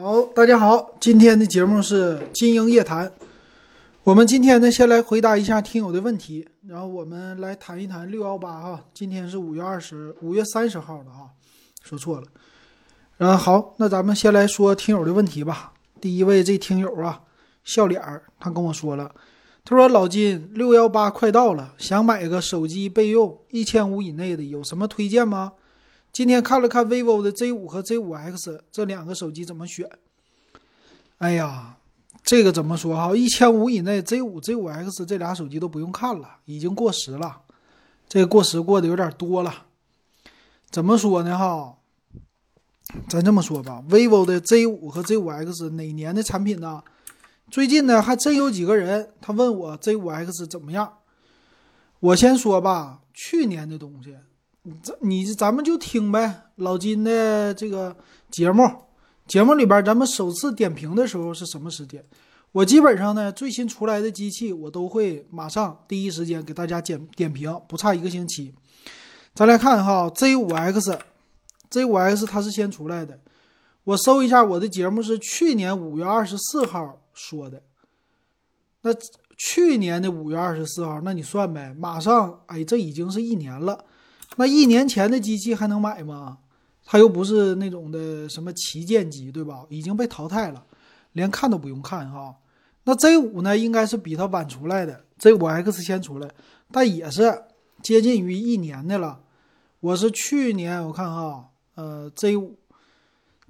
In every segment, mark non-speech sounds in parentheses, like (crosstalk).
好，大家好，今天的节目是金鹰夜谈。我们今天呢，先来回答一下听友的问题，然后我们来谈一谈六幺八哈。今天是五月二十五月三十号的哈，说错了。嗯，好，那咱们先来说听友的问题吧。第一位这听友啊，笑脸儿，他跟我说了，他说老金六幺八快到了，想买个手机备用，一千五以内的，有什么推荐吗？今天看了看 vivo 的 Z 五和 Z 五 X 这两个手机怎么选？哎呀。这个怎么说哈？一千五以内，Z 五、Z 五 X 这俩手机都不用看了，已经过时了。这个过时过的有点多了。怎么说呢哈？咱这么说吧，vivo 的 Z 五和 Z 五 X 哪年的产品呢？最近呢还真有几个人他问我 Z 五 X 怎么样。我先说吧，去年的东西，这你咱们就听呗，老金的这个节目。节目里边，咱们首次点评的时候是什么时间？我基本上呢，最新出来的机器，我都会马上第一时间给大家点点评，不差一个星期。咱来看哈，Z 五 X，Z 五 X 它是先出来的。我搜一下，我的节目是去年五月二十四号说的。那去年的五月二十四号，那你算呗，马上，哎，这已经是一年了。那一年前的机器还能买吗？它又不是那种的什么旗舰机，对吧？已经被淘汰了，连看都不用看哈。那 Z 五呢，应该是比它晚出来的，Z 五 X 先出来，但也是接近于一年的了。我是去年我看哈，呃，Z 五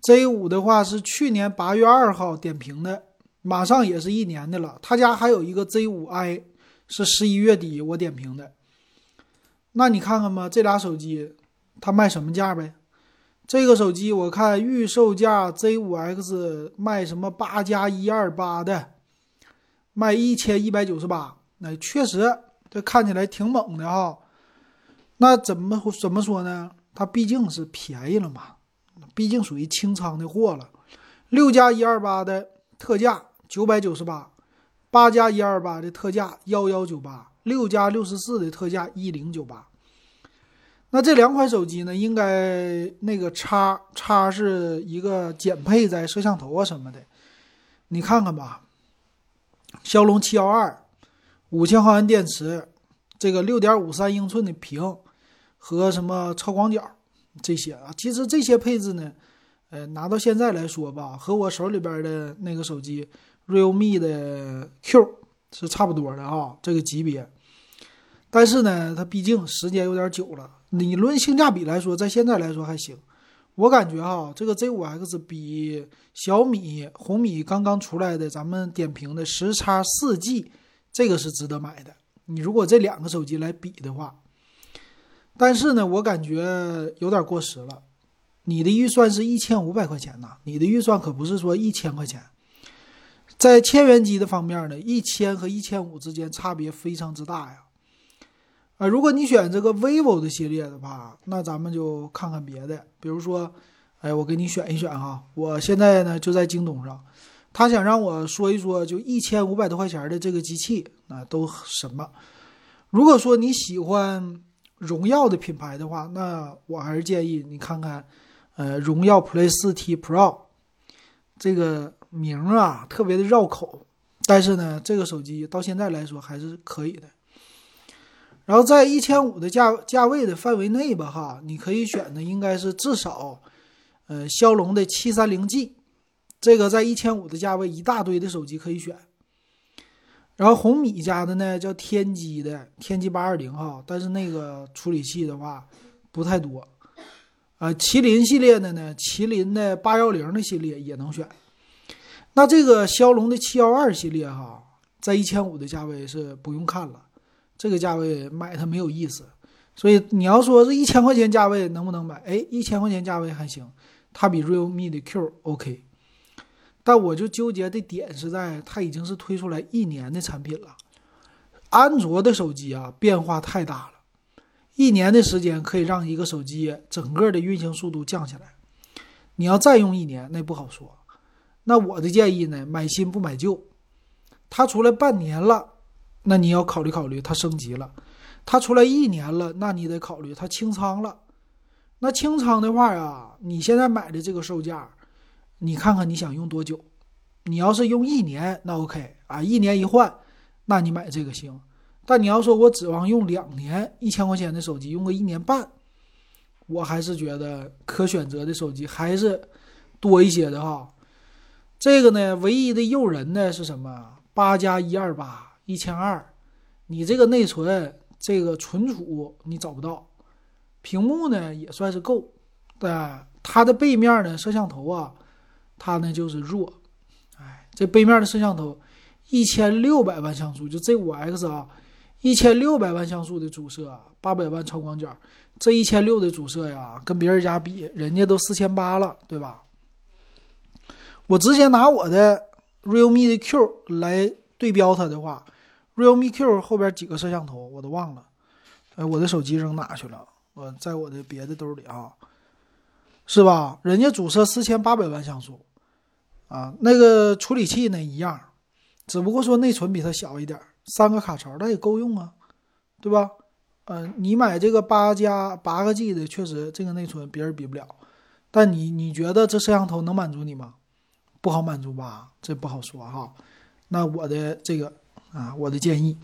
，Z 五的话是去年八月二号点评的，马上也是一年的了。他家还有一个 Z 五 I，是十一月底我点评的。那你看看吧，这俩手机它卖什么价呗？这个手机我看预售价 Z 五 X 卖什么八加一二八的，卖一千一百九十八，那确实这看起来挺猛的哈。那怎么怎么说呢？它毕竟是便宜了嘛，毕竟属于清仓的货了。六加一二八的特价九百九十八，八加一二八的特价幺幺九八，六加六十四的特价一零九八。那这两款手机呢？应该那个叉叉是一个减配在摄像头啊什么的，你看看吧。骁龙七幺二，五千毫安电池，这个六点五三英寸的屏和什么超广角这些啊，其实这些配置呢，呃，拿到现在来说吧，和我手里边的那个手机 realme 的 Q 是差不多的啊，这个级别。但是呢，它毕竟时间有点久了。理论性价比来说，在现在来说还行。我感觉哈，这个 Z 五 X 比小米、红米刚刚出来的咱们点评的十叉四 G，这个是值得买的。你如果这两个手机来比的话，但是呢，我感觉有点过时了。你的预算是一千五百块钱呐，你的预算可不是说一千块钱。在千元机的方面呢，一千和一千五之间差别非常之大呀。啊，如果你选这个 vivo 的系列的话，那咱们就看看别的，比如说，哎，我给你选一选哈。我现在呢就在京东上，他想让我说一说，就一千五百多块钱的这个机器，那都什么？如果说你喜欢荣耀的品牌的话，那我还是建议你看看，呃，荣耀 Play 四 T Pro，这个名啊特别的绕口，但是呢，这个手机到现在来说还是可以的。然后在一千五的价价位的范围内吧，哈，你可以选的应该是至少，呃，骁龙的七三零 G，这个在一千五的价位，一大堆的手机可以选。然后红米家的呢叫天玑的天玑八二零哈，但是那个处理器的话不太多。啊，麒麟系列的呢，麒麟的八幺零的系列也能选。那这个骁龙的七幺二系列哈，在一千五的价位是不用看了。这个价位买它没有意思，所以你要说这一千块钱价位能不能买？哎，一千块钱价位还行，它比 realme 的 Q OK。但我就纠结的点是在它已经是推出来一年的产品了，安卓的手机啊变化太大了，一年的时间可以让一个手机整个的运行速度降下来。你要再用一年那不好说。那我的建议呢，买新不买旧，它出来半年了。那你要考虑考虑，它升级了，它出来一年了，那你得考虑它清仓了。那清仓的话呀，你现在买的这个售价，你看看你想用多久？你要是用一年，那 OK 啊，一年一换，那你买这个行。但你要说我指望用两年，一千块钱的手机用个一年半，我还是觉得可选择的手机还是多一些的哈。这个呢，唯一的诱人呢是什么？八加一二八一千二，你这个内存、这个存储你找不到，屏幕呢也算是够，对它的背面呢摄像头啊，它呢就是弱。哎，这背面的摄像头一千六百万像素，就 Z 五 X 啊。一千六百万像素的主摄，八百万超广角，这一千六的主摄呀，跟别人家比，人家都四千八了，对吧？我直接拿我的 Realme 的 Q 来对标它的话，Realme Q 后边几个摄像头我都忘了，哎，我的手机扔哪去了？我在我的别的兜里啊，是吧？人家主摄四千八百万像素，啊，那个处理器呢一样，只不过说内存比它小一点。三个卡槽，那也够用啊，对吧？嗯，你买这个八加八个 G 的，确实这个内存别人比不了。但你你觉得这摄像头能满足你吗？不好满足吧？这不好说哈。那我的这个啊，我的建议，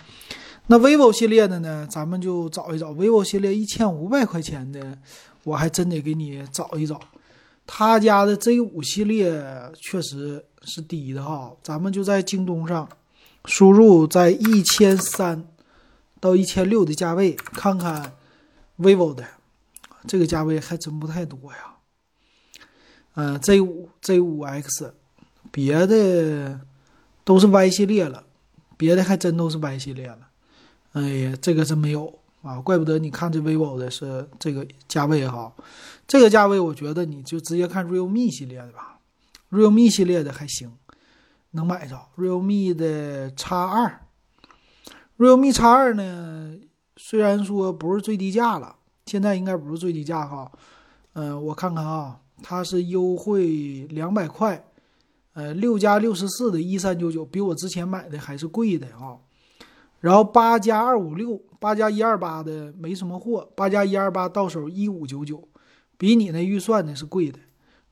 那 vivo 系列的呢，咱们就找一找 vivo 系列一千五百块钱的，我还真得给你找一找。他家的 Z 五系列确实是低的哈，咱们就在京东上。输入在一千三到一千六的价位，看看 vivo 的这个价位还真不太多呀。嗯，Z 五 Z 五 X，别的都是 Y 系列了，别的还真都是 Y 系列了。哎呀，这个真没有啊，怪不得你看这 vivo 的是这个价位哈。这个价位我觉得你就直接看 realme 系列的吧，realme 系列的还行。能买着 realme 的 X 二，realme X 二呢？虽然说不是最低价了，现在应该不是最低价哈。嗯，我看看啊，它是优惠两百块，呃，六加六十四的一三九九，比我之前买的还是贵的啊。然后八加二五六，八加一二八的没什么货，八加一二八到手一五九九，比你那预算的是贵的。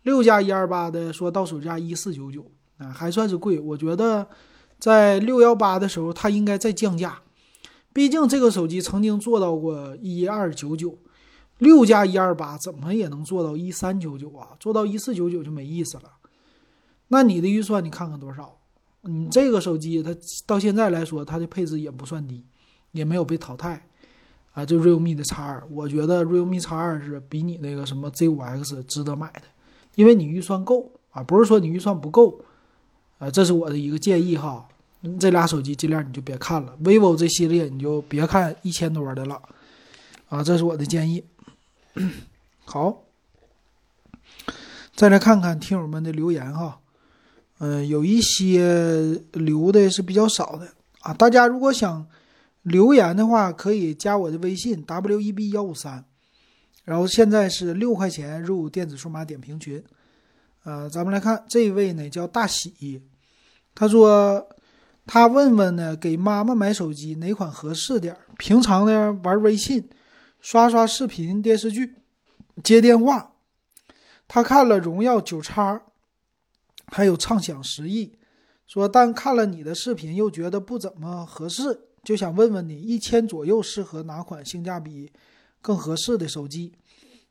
六加一二八的说到手价一四九九啊。还算是贵，我觉得在六幺八的时候，它应该再降价。毕竟这个手机曾经做到过一二九九，六加一二八怎么也能做到一三九九啊？做到一四九九就没意思了。那你的预算你看看多少？你这个手机它到现在来说，它的配置也不算低，也没有被淘汰啊。就 realme 的 X 二，我觉得 realme X 二是比你那个什么 Z 五 X 值得买的，因为你预算够啊，不是说你预算不够。啊，这是我的一个建议哈，这俩手机尽量你就别看了，vivo 这系列你就别看一千多的了，啊，这是我的建议。(coughs) 好，再来看看听友们的留言哈，嗯，有一些留的是比较少的啊，大家如果想留言的话，可以加我的微信 w e b 幺五三，然后现在是六块钱入电子数码点评群，呃，咱们来看这位呢叫大喜。他说：“他问问呢，给妈妈买手机哪款合适点平常呢玩微信、刷刷视频、电视剧、接电话。他看了荣耀九叉，还有畅享十亿。说但看了你的视频又觉得不怎么合适，就想问问你一千左右适合哪款性价比更合适的手机？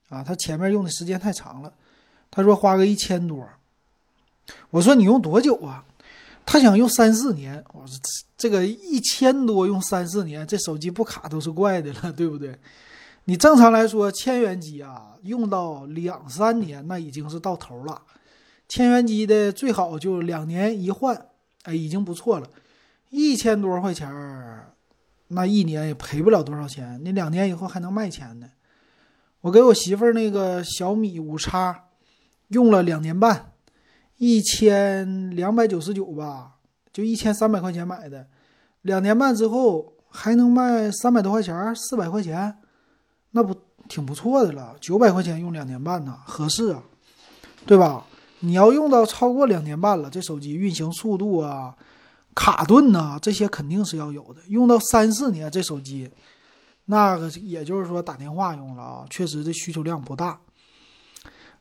啊，他前面用的时间太长了。他说花个一千多。我说你用多久啊？”他想用三四年，我说这个一千多用三四年，这手机不卡都是怪的了，(laughs) 对不对？你正常来说，千元机啊，用到两三年那已经是到头了。千元机的最好就两年一换，哎，已经不错了。一千多块钱儿，那一年也赔不了多少钱，你两年以后还能卖钱呢。我给我媳妇儿那个小米五叉，用了两年半。一千两百九十九吧，就一千三百块钱买的，两年半之后还能卖三百多块钱，四百块钱，那不挺不错的了？九百块钱用两年半呢，合适啊，对吧？你要用到超过两年半了，这手机运行速度啊、卡顿呐，这些肯定是要有的。用到三四年，这手机那个也就是说打电话用了啊，确实这需求量不大。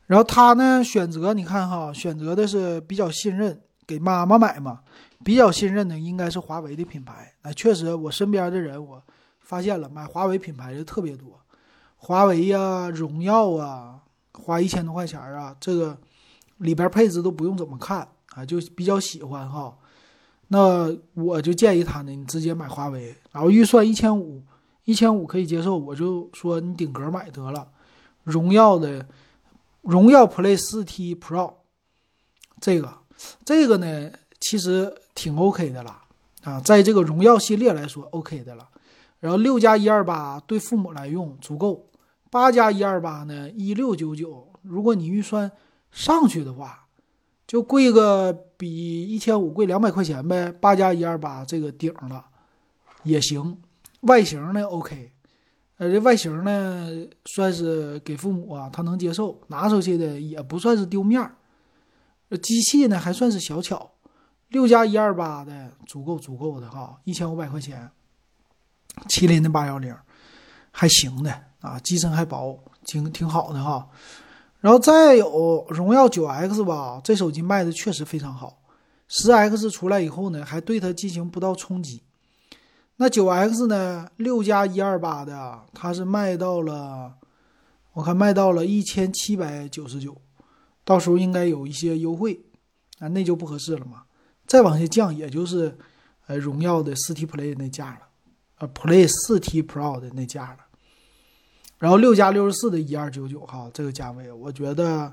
然后他呢选择，你看哈，选择的是比较信任，给妈妈买嘛，比较信任的应该是华为的品牌。那确实，我身边的人我发现了，买华为品牌的特别多，华为呀、荣耀啊，花一千多块钱啊，这个里边配置都不用怎么看啊，就比较喜欢哈。那我就建议他呢，你直接买华为，然后预算一千五，一千五可以接受，我就说你顶格买得了，荣耀的。荣耀 Play 4T Pro，这个，这个呢，其实挺 OK 的了啊，在这个荣耀系列来说 OK 的了。然后六加一二八对父母来用足够，八加一二八呢一六九九，如果你预算上去的话，就贵个比一千五贵两百块钱呗。八加一二八这个顶了也行，外形呢 OK。呃，这外形呢，算是给父母啊，他能接受，拿出去的也不算是丢面儿。机器呢还算是小巧，六加一二八的足够足够的哈，一千五百块钱。麒麟的八幺零还行的啊，机身还薄，挺挺好的哈。然后再有荣耀九 X 吧，这手机卖的确实非常好。十 X 出来以后呢，还对它进行不到冲击。那九 X 呢？六加一二八的，它是卖到了，我看卖到了一千七百九十九，到时候应该有一些优惠，啊，那就不合适了嘛。再往下降，也就是呃荣耀的四 T Play 那价了，呃 Play 四 T Pro 的那价了。然后六加六十四的一二九九哈，这个价位我觉得，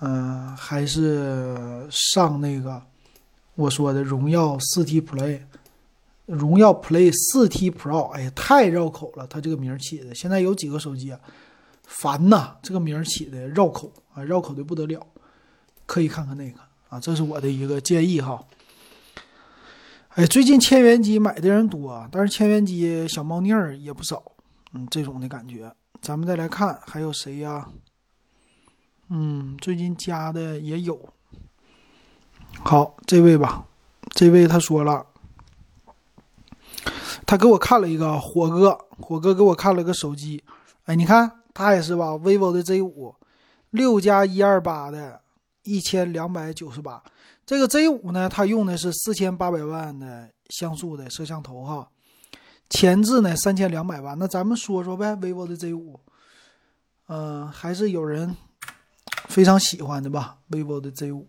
嗯，还是上那个我说的荣耀四 T Play。荣耀 Play 四 T Pro，哎呀，太绕口了，它这个名起的。现在有几个手机啊，烦呐，这个名起的绕口啊，绕口的不得了。可以看看那个啊，这是我的一个建议哈。哎，最近千元机买的人多，但是千元机小猫腻儿也不少，嗯，这种的感觉。咱们再来看还有谁呀？嗯，最近加的也有。好，这位吧，这位他说了。他给我看了一个火哥，火哥给我看了个手机，哎，你看他也是吧，vivo 的 Z 五，六加一二八的，一千两百九十八。这个 Z 五呢，它用的是四千八百万的像素的摄像头哈，前置呢三千两百万。那咱们说说呗，vivo 的 Z 五，嗯，还是有人非常喜欢的吧，vivo 的 Z 五。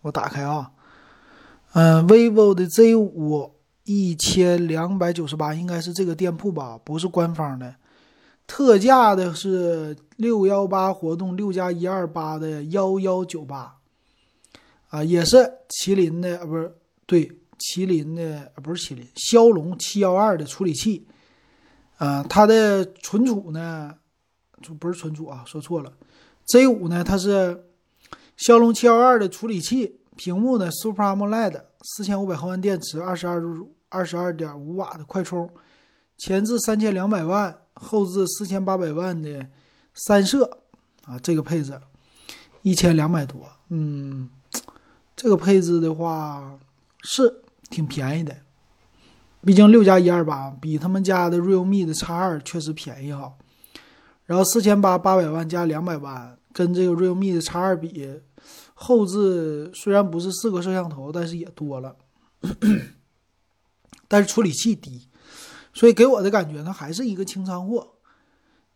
我打开啊，嗯，vivo 的 Z 五。一千两百九十八，应该是这个店铺吧，不是官方的。特价的是六幺八活动，六加一二八的幺幺九八，啊，也是麒麟的啊，不是对，麒麟的不是麒麟，骁龙七幺二的处理器，啊，它的存储呢，就不是存储啊，说错了，Z 五呢，它是骁龙七幺二的处理器，屏幕呢 Super AMOLED，四千五百毫安电池，二十二度。二十二点五瓦的快充，前置三千两百万，后置四千八百万的三摄啊，这个配置一千两百多，嗯，这个配置的话是挺便宜的，毕竟六加一二八比他们家的 realme 的 X 二确实便宜哈。然后四千八八百万加两百万，跟这个 realme 的 X 二比，后置虽然不是四个摄像头，但是也多了。但是处理器低，所以给我的感觉呢，还是一个清仓货。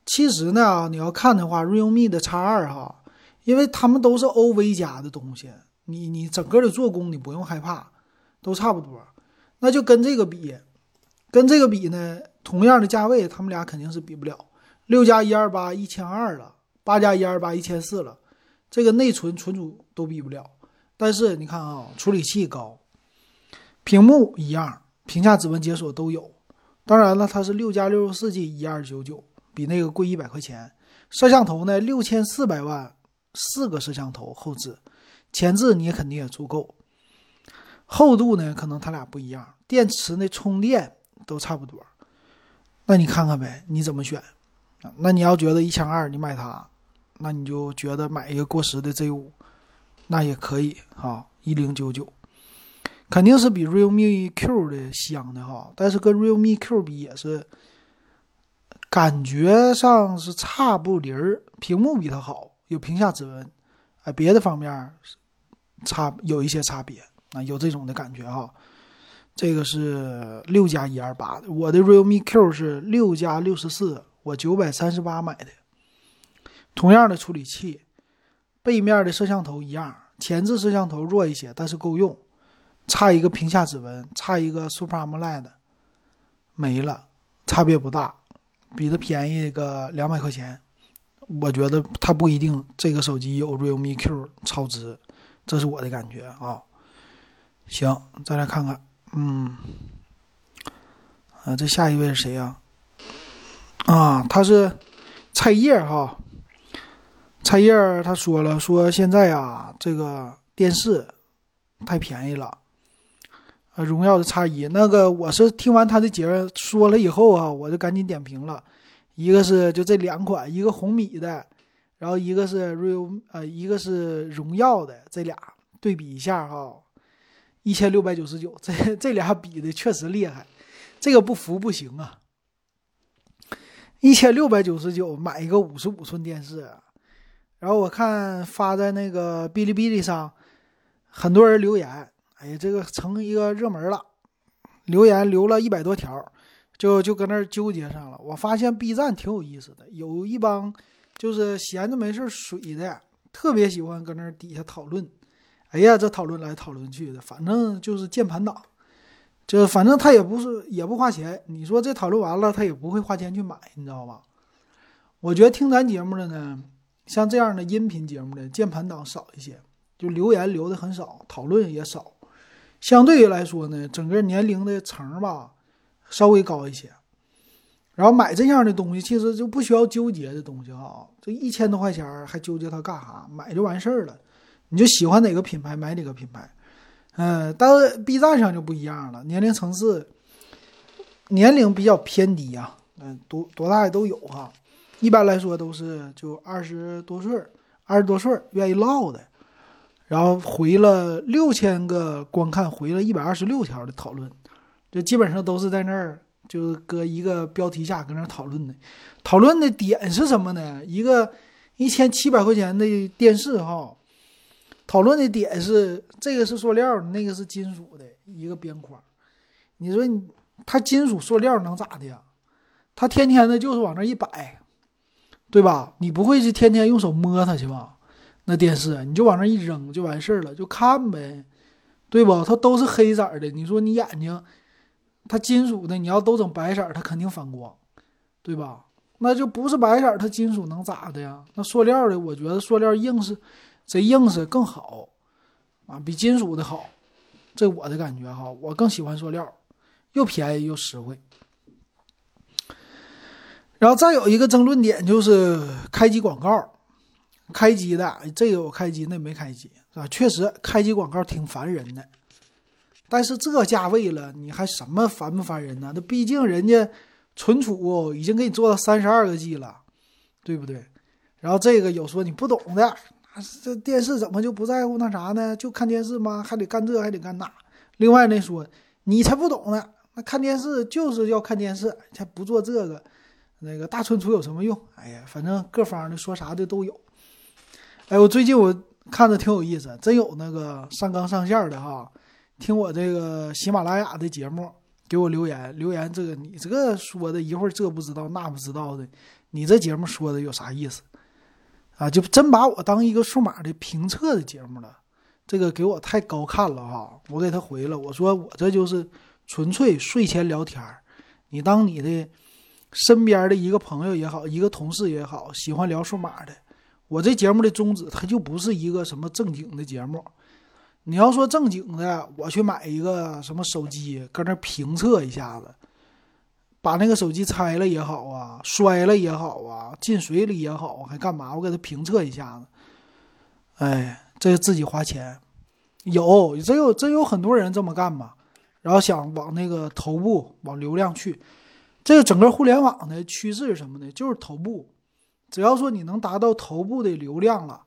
其实呢，你要看的话，realme 的 X 二哈，因为他们都是 OV 家的东西，你你整个的做工你不用害怕，都差不多。那就跟这个比，跟这个比呢，同样的价位，他们俩肯定是比不了。六加一二八一千二了，八加一二八一千四了，这个内存存储都比不了。但是你看啊，处理器高，屏幕一样。屏下指纹解锁都有，当然了，它是六加六十四 G 一二九九，比那个贵一百块钱。摄像头呢，六千四百万，四个摄像头后置，前置你也肯定也足够。厚度呢，可能它俩不一样，电池呢充电都差不多。那你看看呗，你怎么选？那你要觉得一千二你买它，那你就觉得买一个过时的 Z 五，那也可以啊，一零九九。肯定是比 Realme Q 的香的哈，但是跟 Realme Q 比也是感觉上是差不离儿，屏幕比它好，有屏下指纹，哎，别的方面差有一些差别啊，有这种的感觉哈。这个是六加一二八的，我的 realme Q 是六加六十四，我九百三十八买的，同样的处理器，背面的摄像头一样，前置摄像头弱一些，但是够用，差一个屏下指纹，差一个 Super AMOLED，没了，差别不大，比它便宜个两百块钱，我觉得它不一定这个手机有 realme Q 超值，这是我的感觉啊。行，再来看看。嗯，啊，这下一位是谁呀？啊，他是菜叶哈。菜叶他说了，说现在啊，这个电视太便宜了。啊，荣耀的叉一，那个我是听完他的节说了以后啊，我就赶紧点评了。一个是就这两款，一个红米的，然后一个是 real 呃，一个是荣耀的，这俩对比一下哈。一千六百九十九，这 (laughs) 这俩比的确实厉害，这个不服不行啊！一千六百九十九买一个五十五寸电视，然后我看发在那个哔哩哔哩上，很多人留言，哎呀，这个成一个热门了，留言留了一百多条，就就搁那儿纠结上了。我发现 B 站挺有意思的，有一帮就是闲着没事水的，特别喜欢搁那儿底下讨论。哎呀，这讨论来讨论去的，反正就是键盘党，就反正他也不是也不花钱。你说这讨论完了，他也不会花钱去买，你知道吧？我觉得听咱节目的呢，像这样的音频节目的键盘党少一些，就留言留的很少，讨论也少。相对于来说呢，整个年龄的层吧稍微高一些。然后买这样的东西，其实就不需要纠结的东西哈，这一千多块钱还纠结它干啥？买就完事儿了。你就喜欢哪个品牌买哪个品牌，嗯，但是 B 站上就不一样了，年龄层次年龄比较偏低啊，嗯，多多大的都有哈，一般来说都是就二十多岁二十多岁愿意唠的，然后回了六千个观看，回了一百二十六条的讨论，就基本上都是在那儿就是搁一个标题下搁那讨论的，讨论的点是什么呢？一个一千七百块钱的电视哈。讨论的点是这个是塑料，那个是金属的一个边框。你说你它金属塑料能咋的呀？它天天的就是往那一摆，对吧？你不会是天天用手摸它去吧？那电视你就往那一扔就完事儿了，就看呗，对不？它都是黑色的，你说你眼睛它金属的，你要都整白色，它肯定反光，对吧？那就不是白色，它金属能咋的呀？那塑料的，我觉得塑料硬是。这硬是更好啊，比金属的好，这我的感觉哈，我更喜欢塑料，又便宜又实惠。然后再有一个争论点就是开机广告，开机的这个我开机，那没开机是吧？确实开机广告挺烦人的，但是这价位了，你还什么烦不烦人呢？那毕竟人家存储已经给你做到三十二个 G 了，对不对？然后这个有说你不懂的。这电视怎么就不在乎那啥呢？就看电视吗？还得干这，还得干那。另外那说你才不懂呢，那看电视就是要看电视，才不做这个。那个大存储有什么用？哎呀，反正各方的说啥的都有。哎，我最近我看着挺有意思，真有那个上纲上线的哈，听我这个喜马拉雅的节目给我留言，留言这个你这个说的一会儿这不知道那不知道的，你这节目说的有啥意思？啊，就真把我当一个数码的评测的节目了，这个给我太高看了哈！我给他回了，我说我这就是纯粹睡前聊天儿，你当你的身边的一个朋友也好，一个同事也好，喜欢聊数码的，我这节目的宗旨它就不是一个什么正经的节目。你要说正经的，我去买一个什么手机，搁那评测一下子。把那个手机拆了也好啊，摔了也好啊，进水里也好，还干嘛？我给他评测一下子。哎，这自己花钱，有真有真有很多人这么干嘛？然后想往那个头部往流量去。这个整个互联网的趋势是什么呢？就是头部，只要说你能达到头部的流量了，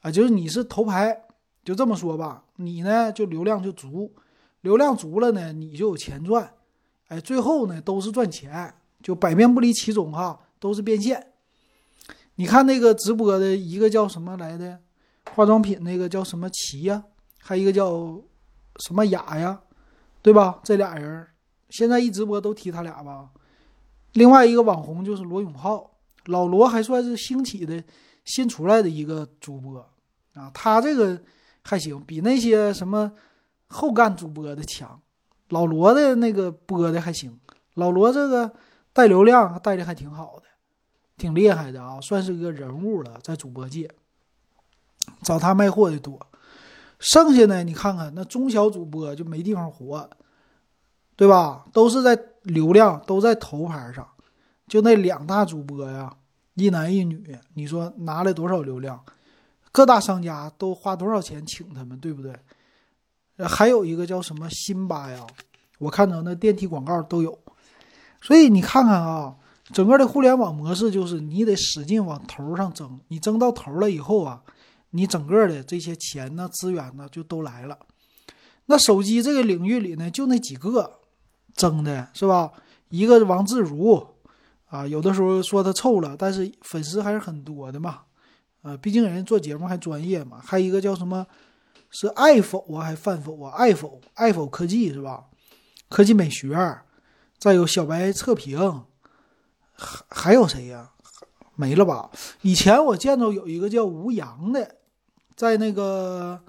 啊，就是你是头牌，就这么说吧，你呢就流量就足，流量足了呢，你就有钱赚。哎，最后呢都是赚钱，就百变不离其宗哈，都是变现。你看那个直播的一个叫什么来的，化妆品那个叫什么齐呀，还一个叫什么雅呀，对吧？这俩人现在一直播都提他俩吧。另外一个网红就是罗永浩，老罗还算是兴起的新出来的一个主播啊，他这个还行，比那些什么后干主播的强。老罗的那个播的还行，老罗这个带流量带的还挺好的，挺厉害的啊，算是个人物了，在主播界，找他卖货的多。剩下呢你看看那中小主播就没地方活，对吧？都是在流量都在头牌上，就那两大主播呀，一男一女，你说拿了多少流量？各大商家都花多少钱请他们，对不对？还有一个叫什么辛巴呀，我看到那电梯广告都有，所以你看看啊，整个的互联网模式就是你得使劲往头上争，你争到头了以后啊，你整个的这些钱呢、资源呢就都来了。那手机这个领域里呢，就那几个争的是吧？一个王自如啊，有的时候说他臭了，但是粉丝还是很多的嘛，啊，毕竟人家做节目还专业嘛。还有一个叫什么？是爱否啊，还饭否啊？爱否，爱否科技是吧？科技美学，再有小白测评，还还有谁呀？没了吧？以前我见着有一个叫吴阳的，在那个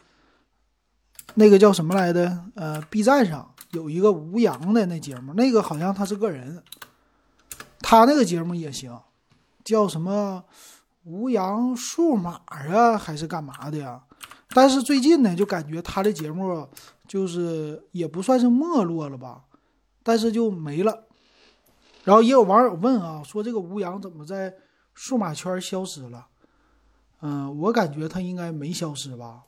那个叫什么来的？呃，B 站上有一个吴阳的那节目，那个好像他是个人，他那个节目也行，叫什么吴阳数码啊，还是干嘛的呀？但是最近呢，就感觉他的节目就是也不算是没落了吧，但是就没了。然后也有网友问啊，说这个吴阳怎么在数码圈消失了？嗯，我感觉他应该没消失吧，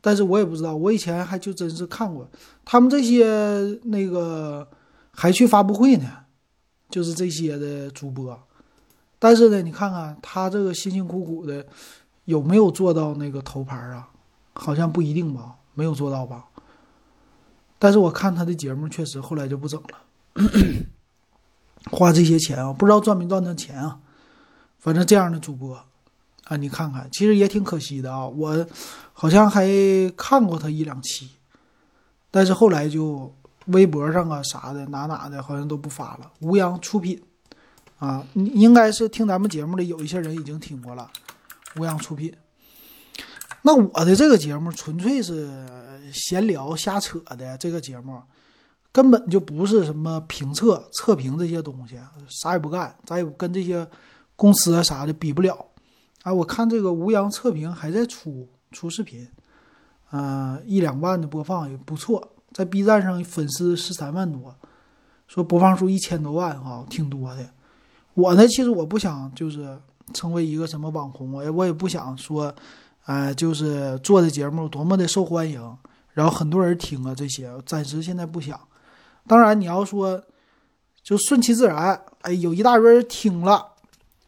但是我也不知道。我以前还就真是看过他们这些那个还去发布会呢，就是这些的主播。但是呢，你看看他这个辛辛苦苦的。有没有做到那个头牌啊？好像不一定吧，没有做到吧。但是我看他的节目，确实后来就不整了，(clears throat) 花这些钱啊，不知道赚没赚到钱啊。反正这样的主播啊，你看看，其实也挺可惜的啊。我好像还看过他一两期，但是后来就微博上啊啥的哪哪的，好像都不发了。吴阳出品啊，应该是听咱们节目的有一些人已经听过了。无恙出品，那我的这个节目纯粹是闲聊瞎扯的，这个节目根本就不是什么评测、测评这些东西，啥也不干，咱也跟这些公司啊啥的比不了。啊，我看这个吴阳测评还在出出视频，嗯，一两万的播放也不错，在 B 站上粉丝十三万多，说播放数一千多万哈，挺多的。我呢，其实我不想就是。成为一个什么网红，我我也不想说，呃，就是做的节目多么的受欢迎，然后很多人听啊，这些暂时现在不想。当然，你要说就顺其自然，哎，有一大堆人听了，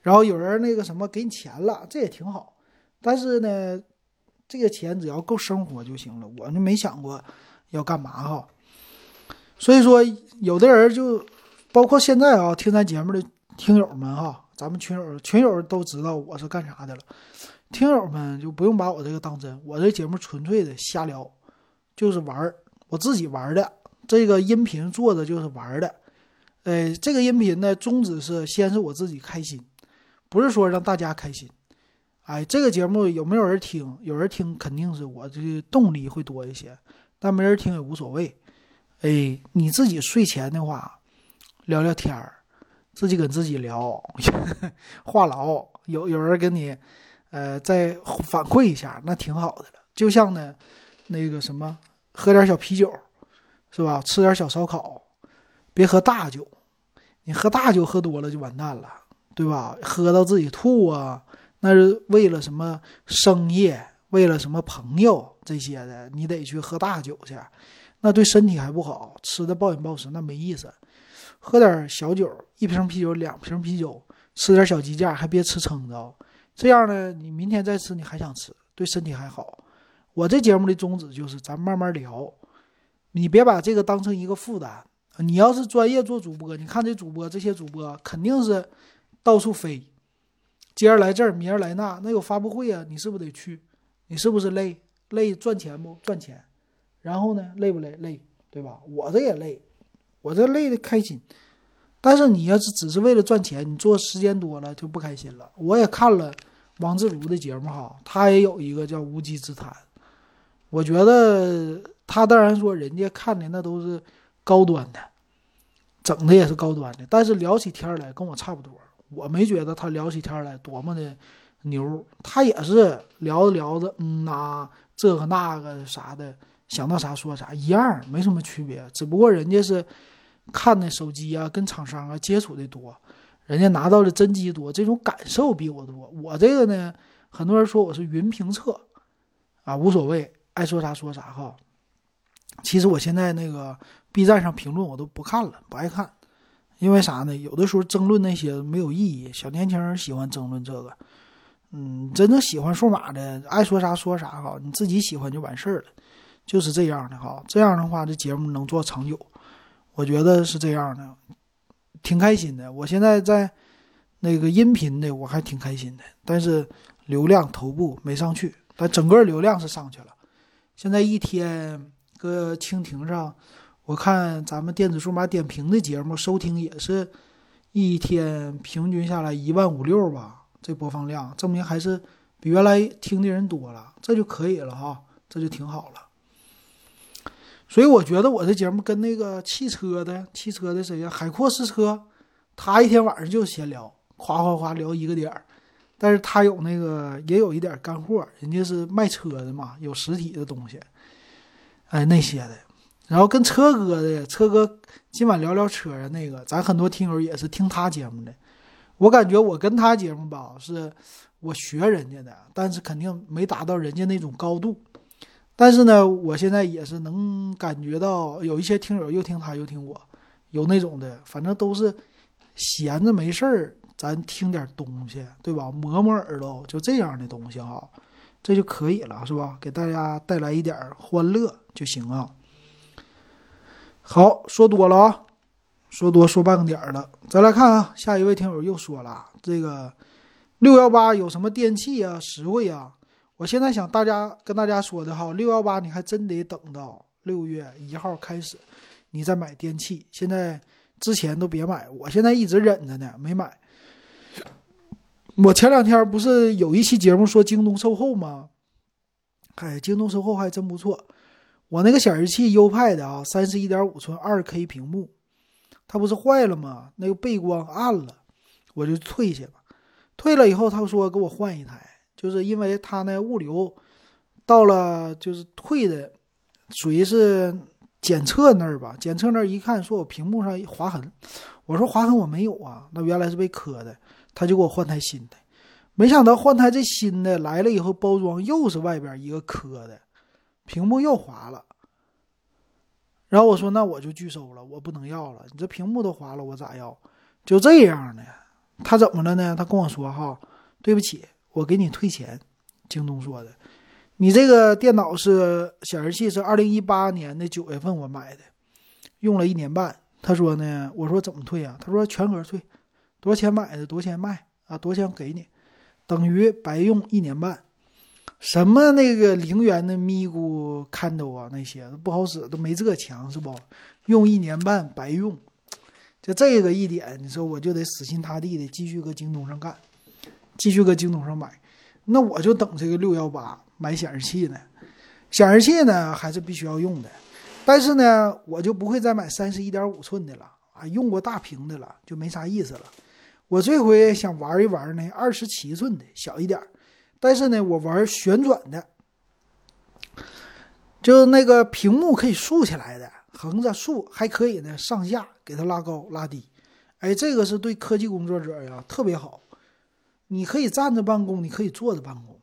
然后有人那个什么给你钱了，这也挺好。但是呢，这个钱只要够生活就行了，我就没想过要干嘛哈。所以说，有的人就包括现在啊，听咱节目的听友们哈。咱们群友群友都知道我是干啥的了，听友们就不用把我这个当真，我这节目纯粹的瞎聊，就是玩儿，我自己玩的。这个音频做的就是玩的，呃，这个音频呢宗旨是先是我自己开心，不是说让大家开心。哎，这个节目有没有人听？有人听肯定是我这个动力会多一些，但没人听也无所谓。哎，你自己睡前的话聊聊天儿。自己跟自己聊 (laughs) 话痨，有有人跟你，呃，再反馈一下，那挺好的了。就像呢，那个什么，喝点小啤酒，是吧？吃点小烧烤，别喝大酒。你喝大酒喝多了就完蛋了，对吧？喝到自己吐啊，那是为了什么生意，为了什么朋友这些的，你得去喝大酒去，那对身体还不好，吃的暴饮暴食，那没意思。喝点小酒，一瓶啤酒，两瓶啤酒，吃点小鸡架，还别吃撑着。这样呢，你明天再吃，你还想吃，对身体还好。我这节目的宗旨就是，咱慢慢聊，你别把这个当成一个负担。你要是专业做主播，你看这主播，这些主播肯定是到处飞，今儿来这儿，明儿来那，那有发布会啊，你是不是得去？你是不是累？累赚钱不？赚钱。然后呢，累不累？累，对吧？我这也累，我这累的开心。但是你要是只是为了赚钱，你做时间多了就不开心了。我也看了王自如的节目哈，他也有一个叫无稽之谈。我觉得他当然说人家看的那都是高端的，整的也是高端的，但是聊起天来跟我差不多。我没觉得他聊起天来多么的牛，他也是聊着聊着，嗯呐，这个那个啥的，想到啥说啥，一样没什么区别。只不过人家是看的手机啊，跟厂商啊接触的多，人家拿到的真机多，这种感受比我多。我这个呢，很多人说我是云评测啊，无所谓，爱说啥说啥哈。其实我现在那个 B 站上评论我都不看了，不爱看。因为啥呢？有的时候争论那些没有意义。小年轻人喜欢争论这个，嗯，真正喜欢数码的，爱说啥说啥哈，你自己喜欢就完事儿了，就是这样的哈。这样的话，这节目能做长久，我觉得是这样的，挺开心的。我现在在那个音频的，我还挺开心的，但是流量头部没上去，但整个流量是上去了。现在一天搁蜻蜓上。我看咱们电子数码点评的节目收听也是一天平均下来一万五六吧，这播放量证明还是比原来听的人多了，这就可以了哈，这就挺好了。所以我觉得我的节目跟那个汽车的汽车的谁呀，海阔试车，他一天晚上就闲聊，夸夸夸聊一个点儿，但是他有那个也有一点干货，人家是卖车的嘛，有实体的东西，哎那些的。然后跟车哥的车哥今晚聊聊车啊，那个咱很多听友也是听他节目的。我感觉我跟他节目吧，是我学人家的，但是肯定没达到人家那种高度。但是呢，我现在也是能感觉到有一些听友又听他又听我，有那种的，反正都是闲着没事儿，咱听点东西，对吧？磨磨耳朵，就这样的东西哈，这就可以了，是吧？给大家带来一点欢乐就行啊。好，说多了啊，说多说半个点儿了。再来看啊，下一位听友又说了，这个六幺八有什么电器啊实惠啊？我现在想大家跟大家说的哈，六幺八你还真得等到六月一号开始，你再买电器。现在之前都别买，我现在一直忍着呢，没买。我前两天不是有一期节目说京东售后吗？哎，京东售后还真不错。我那个显示器优派的啊，三十一点五寸二 K 屏幕，它不是坏了吗？那个背光暗了，我就退下了。退了以后，他说给我换一台，就是因为他那物流到了，就是退的，属于是检测那儿吧。检测那儿一看，说我屏幕上划痕，我说划痕我没有啊，那原来是被磕的。他就给我换台新的，没想到换台这新的来了以后，包装又是外边一个磕的。屏幕又划了，然后我说：“那我就拒收了，我不能要了。你这屏幕都划了，我咋要？就这样的。他怎么了呢？他跟我说：哈，对不起，我给你退钱。京东说的，你这个电脑是显示器是二零一八年的九月份我买的，用了一年半。他说呢，我说怎么退啊？他说全额退，多少钱买的，多少钱卖啊？多少钱给你，等于白用一年半。”什么那个零元的咪咕看到啊，那些不好使，都没这强是不？用一年半白用，就这个一点，你说我就得死心塌地的继续搁京东上干，继续搁京东上买，那我就等这个六幺八买显示器呢。显示器呢还是必须要用的，但是呢我就不会再买三十一点五寸的了啊，用过大屏的了就没啥意思了。我这回想玩一玩呢，二十七寸的小一点。但是呢，我玩旋转的，就那个屏幕可以竖起来的，横着竖还可以呢，上下给它拉高拉低。哎，这个是对科技工作者呀特别好。你可以站着办公，你可以坐着办公。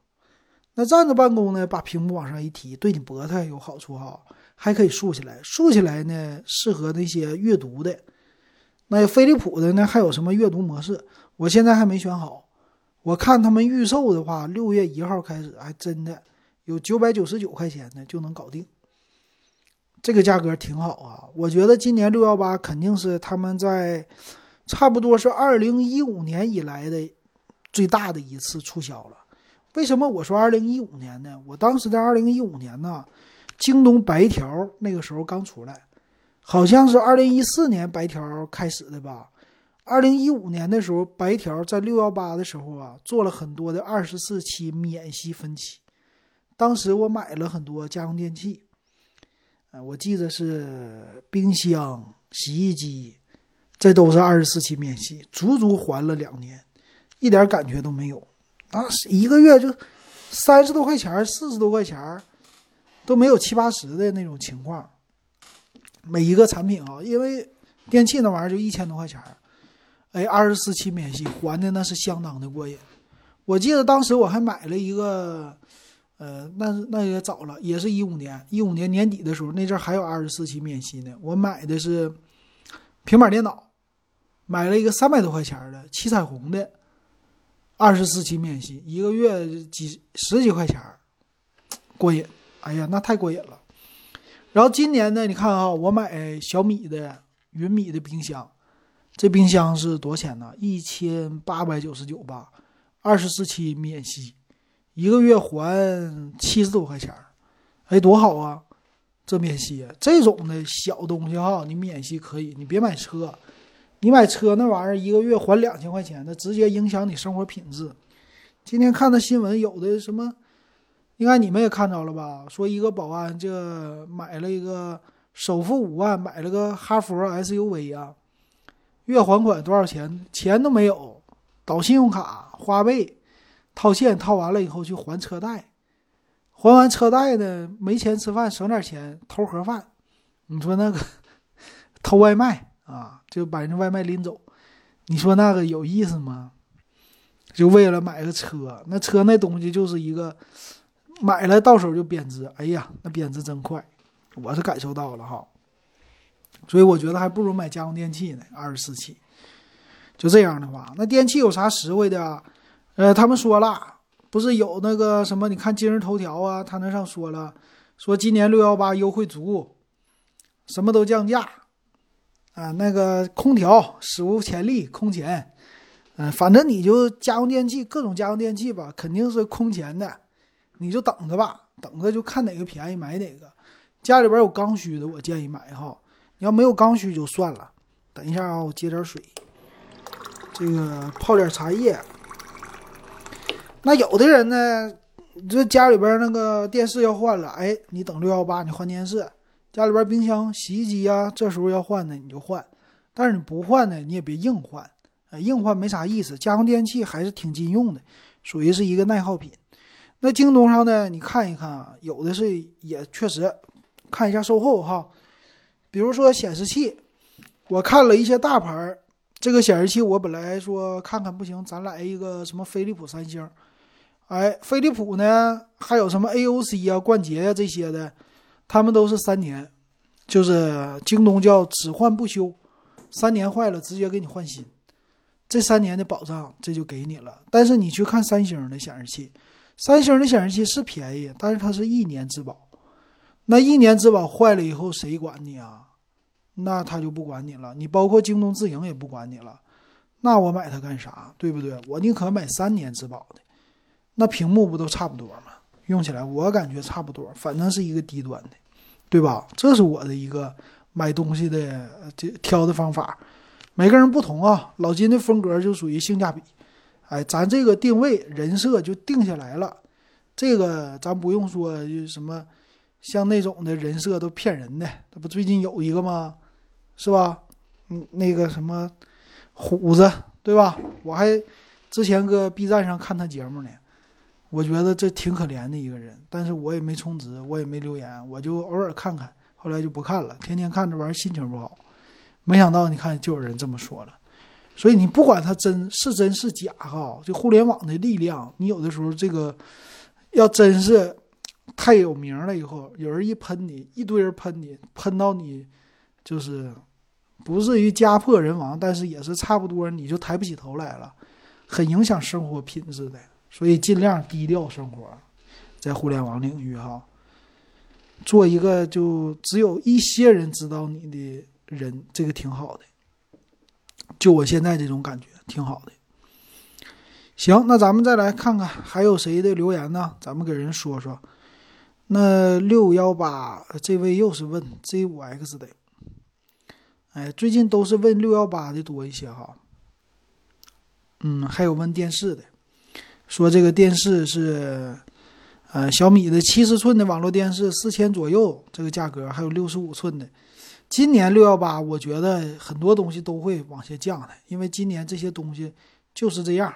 那站着办公呢，把屏幕往上一提，对你脖子有好处哈。还可以竖起来，竖起来呢，适合那些阅读的。那飞利浦的呢，还有什么阅读模式？我现在还没选好。我看他们预售的话，六月一号开始，还真的有九百九十九块钱的就能搞定，这个价格挺好啊。我觉得今年六幺八肯定是他们在差不多是二零一五年以来的最大的一次促销了。为什么我说二零一五年呢？我当时在二零一五年呢，京东白条那个时候刚出来，好像是二零一四年白条开始的吧。二零一五年的时候，白条在六幺八的时候啊，做了很多的二十四期免息分期。当时我买了很多家用电器，呃，我记得是冰箱、洗衣机，这都是二十四期免息，足足还了两年，一点感觉都没有。啊，一个月就三十多块钱、四十多块钱，都没有七八十的那种情况。每一个产品啊，因为电器那玩意儿就一千多块钱。哎，二十四期免息还的那是相当的过瘾。我记得当时我还买了一个，呃，那那也早了，也是一五年，一五年年底的时候，那阵还有二十四期免息呢。我买的是平板电脑，买了一个三百多块钱的七彩虹的，二十四期免息，一个月几十几块钱，过瘾。哎呀，那太过瘾了。然后今年呢，你看啊，我买小米的云米的冰箱。这冰箱是多钱呢？一千八百九十九吧，二十四期免息，一个月还七十多块钱儿哎，多好啊！这免息，这种的小东西哈，你免息可以，你别买车，你买车那玩意儿一个月还两千块钱，那直接影响你生活品质。今天看的新闻，有的什么，应该你们也看着了吧？说一个保安这买了一个首付五万买了个哈弗 SUV 啊。月还款多少钱？钱都没有，倒信用卡、花呗，套现套完了以后去还车贷，还完车贷呢，没钱吃饭，省点钱偷盒饭。你说那个 (laughs) 偷外卖啊，就把人家外卖拎走，你说那个有意思吗？就为了买个车，那车那东西就是一个买了到手就贬值，哎呀，那贬值真快，我是感受到了哈。所以我觉得还不如买家用电器呢，二十四期。就这样的话，那电器有啥实惠的？呃，他们说了，不是有那个什么？你看今日头条啊，他那上说了，说今年六幺八优惠足，什么都降价啊。那个空调史无前例空前，嗯，反正你就家用电器各种家用电器吧，肯定是空前的，你就等着吧，等着就看哪个便宜买哪个。家里边有刚需的，我建议买哈。你要没有刚需就算了。等一下啊，我接点水，这个泡点茶叶。那有的人呢，这家里边那个电视要换了，哎，你等六幺八你换电视。家里边冰箱、洗衣机啊，这时候要换的你就换，但是你不换呢，你也别硬换，硬换没啥意思。家用电器还是挺经用的，属于是一个耐耗品。那京东上呢，你看一看啊，有的是也确实，看一下售后哈。比如说显示器，我看了一些大牌儿，这个显示器我本来说看看不行，咱来一个什么飞利浦、三星，哎，飞利浦呢还有什么 AOC 啊、冠捷呀这些的，他们都是三年，就是京东叫只换不修，三年坏了直接给你换新，这三年的保障这就给你了。但是你去看三星的显示器，三星的显示器是便宜，但是它是一年质保。那一年质保坏了以后，谁管你啊？那他就不管你了。你包括京东自营也不管你了。那我买它干啥？对不对？我宁可买三年质保的。那屏幕不都差不多吗？用起来我感觉差不多，反正是一个低端的，对吧？这是我的一个买东西的这挑的方法。每个人不同啊。老金的风格就属于性价比。哎，咱这个定位人设就定下来了。这个咱不用说什么。像那种的人设都骗人的，那不最近有一个吗？是吧？嗯，那个什么虎子，对吧？我还之前搁 B 站上看他节目呢，我觉得这挺可怜的一个人，但是我也没充值，我也没留言，我就偶尔看看，后来就不看了。天天看这玩意儿，心情不好。没想到你看，就有人这么说了。所以你不管它真是真是假哈，就互联网的力量，你有的时候这个要真是。太有名了以后，有人一喷你，一堆人喷你，喷到你就是不至于家破人亡，但是也是差不多，你就抬不起头来了，很影响生活品质的。所以尽量低调生活，在互联网领域哈，做一个就只有一些人知道你的人，这个挺好的。就我现在这种感觉挺好的。行，那咱们再来看看还有谁的留言呢？咱们给人说说。那六幺八这位又是问 Z 五 X 的，哎，最近都是问六幺八的多一些哈。嗯，还有问电视的，说这个电视是，呃，小米的七十寸的网络电视四千左右这个价格，还有六十五寸的。今年六幺八，我觉得很多东西都会往下降的，因为今年这些东西就是这样，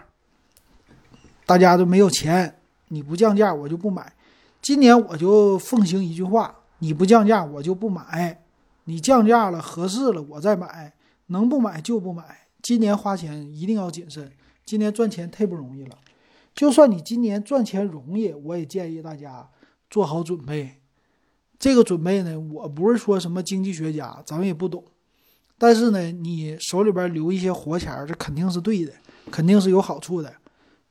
大家都没有钱，你不降价我就不买。今年我就奉行一句话：你不降价，我就不买；你降价了，合适了，我再买。能不买就不买。今年花钱一定要谨慎，今年赚钱太不容易了。就算你今年赚钱容易，我也建议大家做好准备。这个准备呢，我不是说什么经济学家，咱们也不懂。但是呢，你手里边留一些活钱，这肯定是对的，肯定是有好处的。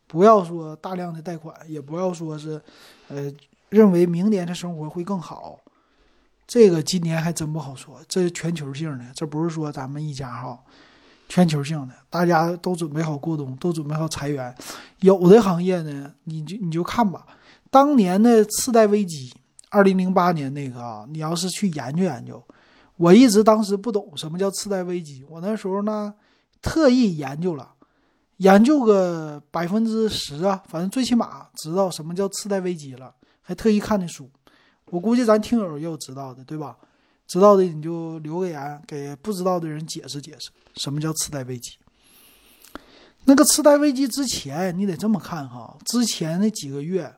不要说大量的贷款，也不要说是，呃。认为明年的生活会更好，这个今年还真不好说。这是全球性的，这不是说咱们一家哈，全球性的，大家都准备好过冬，都准备好裁员。有的行业呢，你就你就看吧，当年的次贷危机，二零零八年那个啊，你要是去研究研究，我一直当时不懂什么叫次贷危机，我那时候呢特意研究了，研究个百分之十啊，反正最起码知道什么叫次贷危机了。还特意看的书，我估计咱听友也有知道的，对吧？知道的你就留个言，给不知道的人解释解释什么叫次贷危机。那个次贷危机之前，你得这么看哈，之前那几个月，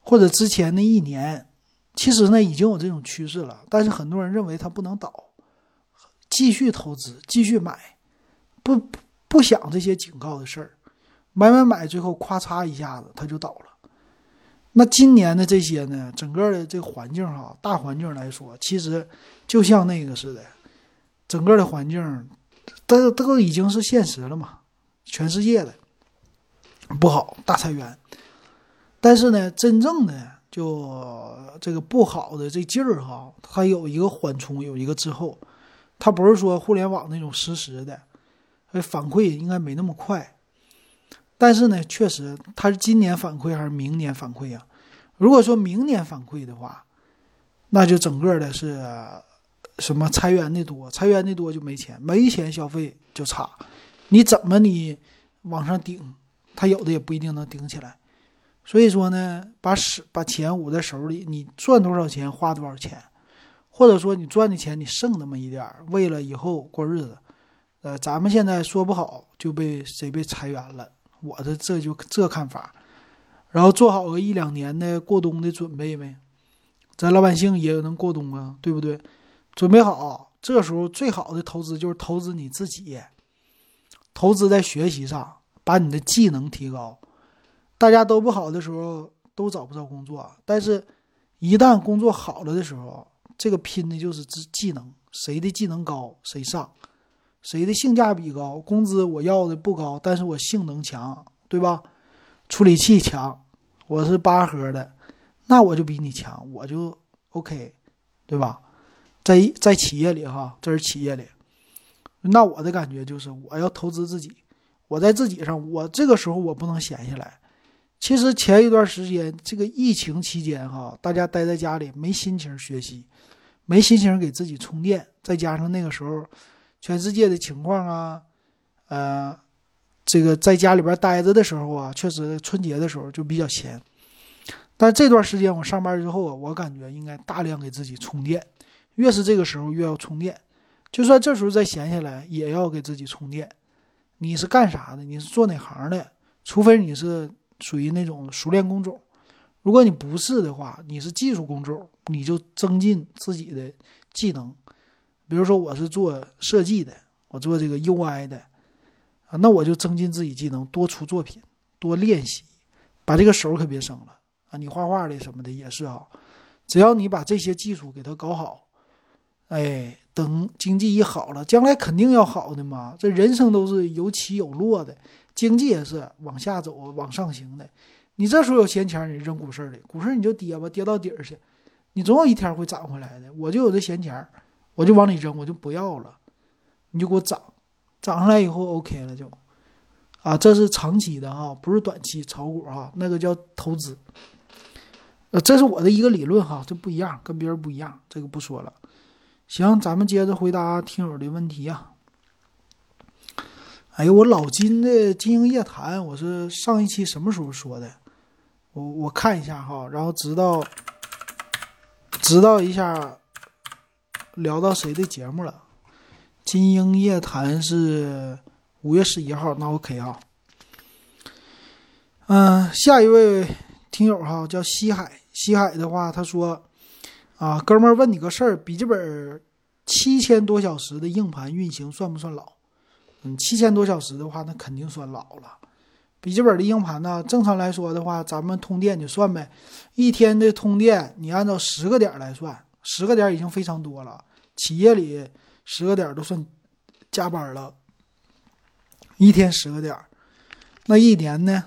或者之前那一年，其实呢已经有这种趋势了，但是很多人认为它不能倒，继续投资，继续买，不不想这些警告的事儿，买买买，最后咔嚓一下子它就倒了。那今年的这些呢，整个的这个环境哈，大环境来说，其实就像那个似的，整个的环境都都已经是现实了嘛，全世界的不好，大裁员。但是呢，真正的就这个不好的这劲儿哈，它有一个缓冲，有一个滞后，它不是说互联网那种实时的，反馈应该没那么快。但是呢，确实，它是今年反馈还是明年反馈呀？如果说明年反馈的话，那就整个的是什么裁员的多，裁员的多就没钱，没钱消费就差。你怎么你往上顶，他有的也不一定能顶起来。所以说呢，把手把钱捂在手里，你赚多少钱花多少钱，或者说你赚的钱你剩那么一点儿，为了以后过日子。呃，咱们现在说不好就被谁被裁员了，我的这就这看法。然后做好个一两年的过冬的准备呗，咱老百姓也能过冬啊，对不对？准备好，这时候最好的投资就是投资你自己，投资在学习上，把你的技能提高。大家都不好的时候都找不着工作，但是，一旦工作好了的时候，这个拼的就是技技能，谁的技能高谁上，谁的性价比高，工资我要的不高，但是我性能强，对吧？处理器强，我是八核的，那我就比你强，我就 OK，对吧？在在企业里哈，这是企业里，那我的感觉就是我要投资自己，我在自己上，我这个时候我不能闲下来。其实前一段时间这个疫情期间哈，大家待在家里没心情学习，没心情给自己充电，再加上那个时候全世界的情况啊，呃。这个在家里边待着的时候啊，确实春节的时候就比较闲。但这段时间我上班之后啊，我感觉应该大量给自己充电。越是这个时候越要充电，就算这时候再闲下来，也要给自己充电。你是干啥的？你是做哪行的？除非你是属于那种熟练工种，如果你不是的话，你是技术工种，你就增进自己的技能。比如说我是做设计的，我做这个 UI 的。啊，那我就增进自己技能，多出作品，多练习，把这个手可别省了啊！你画画的什么的也是啊，只要你把这些技术给它搞好，哎，等经济一好了，将来肯定要好的嘛。这人生都是有起有落的，经济也是往下走、往上行的。你这时候有闲钱，你扔股市里，股市你就跌吧，跌到底儿去，你总有一天会涨回来的。我就有这闲钱，我就往里扔，我就不要了，你就给我涨。涨上来以后，OK 了就，啊，这是长期的哈，不是短期炒股哈，那个叫投资。呃，这是我的一个理论哈，这不一样，跟别人不一样，这个不说了。行，咱们接着回答听友的问题啊。哎呦，我老金的金鹰夜谈，我是上一期什么时候说的？我我看一下哈，然后知道知道一下聊到谁的节目了。金鹰夜谈是五月十一号，那 OK 啊。嗯，下一位听友哈叫西海，西海的话他说啊，哥们儿问你个事儿，笔记本七千多小时的硬盘运行算不算老？嗯，七千多小时的话，那肯定算老了。笔记本的硬盘呢，正常来说的话，咱们通电就算呗。一天的通电，你按照十个点来算，十个点已经非常多了。企业里十个点都算加班了，一天十个点，那一年呢？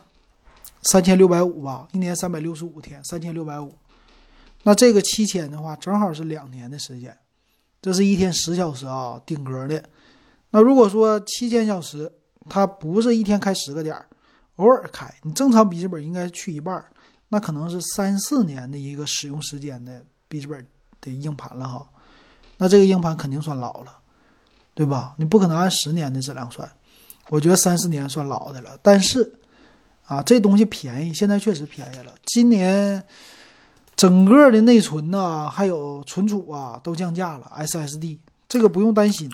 三千六百五吧，一年三百六十五天，三千六百五。那这个七千的话，正好是两年的时间。这是一天十小时啊，顶格的。那如果说七千小时，它不是一天开十个点。偶尔开，你正常笔记本应该去一半，那可能是三四年的一个使用时间的笔记本的硬盘了哈，那这个硬盘肯定算老了，对吧？你不可能按十年的质量算，我觉得三四年算老的了。但是啊，这东西便宜，现在确实便宜了。今年整个的内存呐，还有存储啊都降价了，SSD 这个不用担心，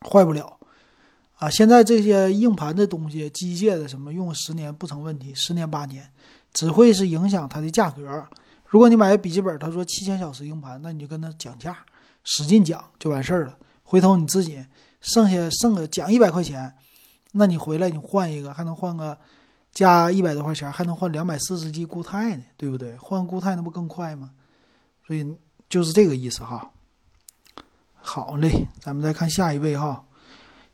坏不了。啊，现在这些硬盘的东西、机械的什么用十年不成问题，十年八年，只会是影响它的价格。如果你买个笔记本，他说七千小时硬盘，那你就跟他讲价，使劲讲就完事儿了。回头你自己剩下剩个讲一百块钱，那你回来你换一个，还能换个加一百多块钱，还能换两百四十 G 固态呢，对不对？换固态那不更快吗？所以就是这个意思哈。好嘞，咱们再看下一位哈。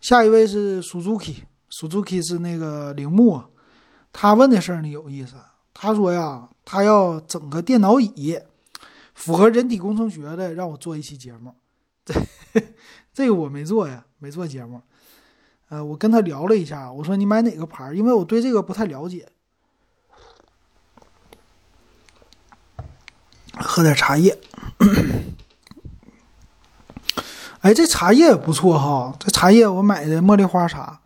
下一位是 Suzuki，Suzuki 是那个铃木，他问的事儿呢有意思。他说呀，他要整个电脑椅，符合人体工程学的，让我做一期节目。这 (laughs) 这个我没做呀，没做节目。呃，我跟他聊了一下，我说你买哪个牌？因为我对这个不太了解。喝点茶叶。哎，这茶叶不错哈！这茶叶我买的茉莉花茶，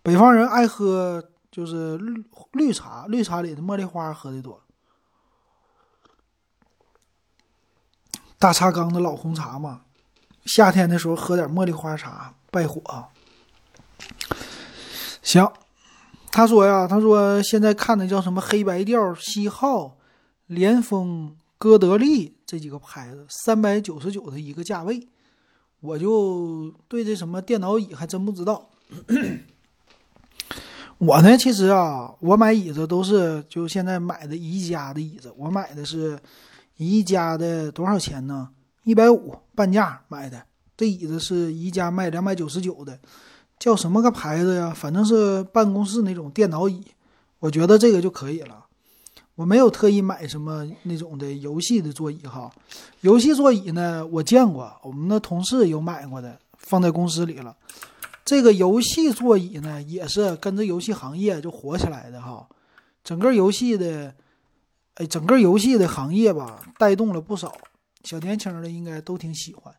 北方人爱喝就是绿绿茶，绿茶里的茉莉花喝的多。大茶缸的老红茶嘛，夏天的时候喝点茉莉花茶败火。行，他说呀，他说现在看的叫什么黑白调、西浩、联丰、哥德利这几个牌子，三百九十九的一个价位。我就对这什么电脑椅还真不知道。我呢，其实啊，我买椅子都是就现在买的宜家的椅子。我买的是宜家的多少钱呢？一百五半价买的。这椅子是宜家卖两百九十九的，叫什么个牌子呀？反正是办公室那种电脑椅。我觉得这个就可以了。我没有特意买什么那种的游戏的座椅哈，游戏座椅呢我见过，我们的同事有买过的，放在公司里了。这个游戏座椅呢也是跟着游戏行业就火起来的哈，整个游戏的，哎，整个游戏的行业吧带动了不少小年轻的应该都挺喜欢。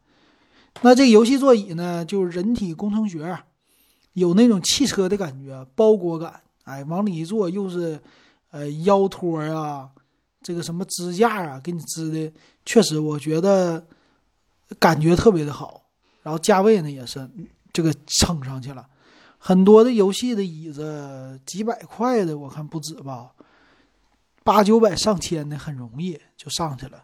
那这游戏座椅呢就是人体工程学，有那种汽车的感觉，包裹感，哎，往里一坐又是。呃，腰托啊，这个什么支架啊，给你支的，确实我觉得感觉特别的好。然后价位呢也是这个撑上去了，很多的游戏的椅子几百块的，我看不止吧，八九百上千的很容易就上去了。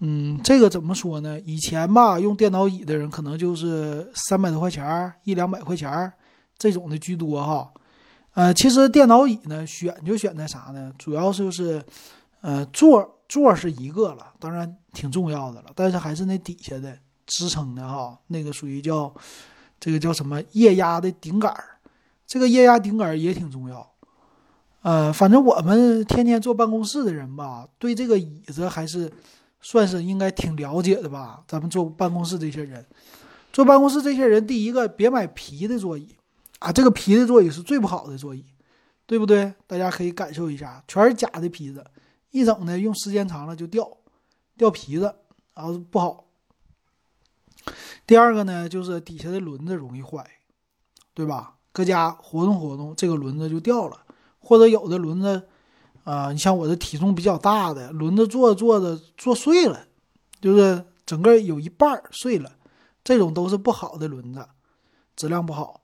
嗯，这个怎么说呢？以前吧，用电脑椅的人可能就是三百多块钱一两百块钱这种的居多哈。呃，其实电脑椅呢，选就选在啥呢？主要就是，呃，座座是一个了，当然挺重要的了，但是还是那底下的支撑的哈，那个属于叫这个叫什么液压的顶杆，这个液压顶杆也挺重要。呃，反正我们天天坐办公室的人吧，对这个椅子还是算是应该挺了解的吧。咱们坐办公室这些人，坐办公室这些人，第一个别买皮的座椅。啊，这个皮的座椅是最不好的座椅，对不对？大家可以感受一下，全是假的皮子，一整呢用时间长了就掉，掉皮子，然后不好。第二个呢，就是底下的轮子容易坏，对吧？搁家活动活动，这个轮子就掉了，或者有的轮子，啊，你像我的体重比较大的，轮子坐着坐着坐碎了，就是整个有一半碎了，这种都是不好的轮子，质量不好。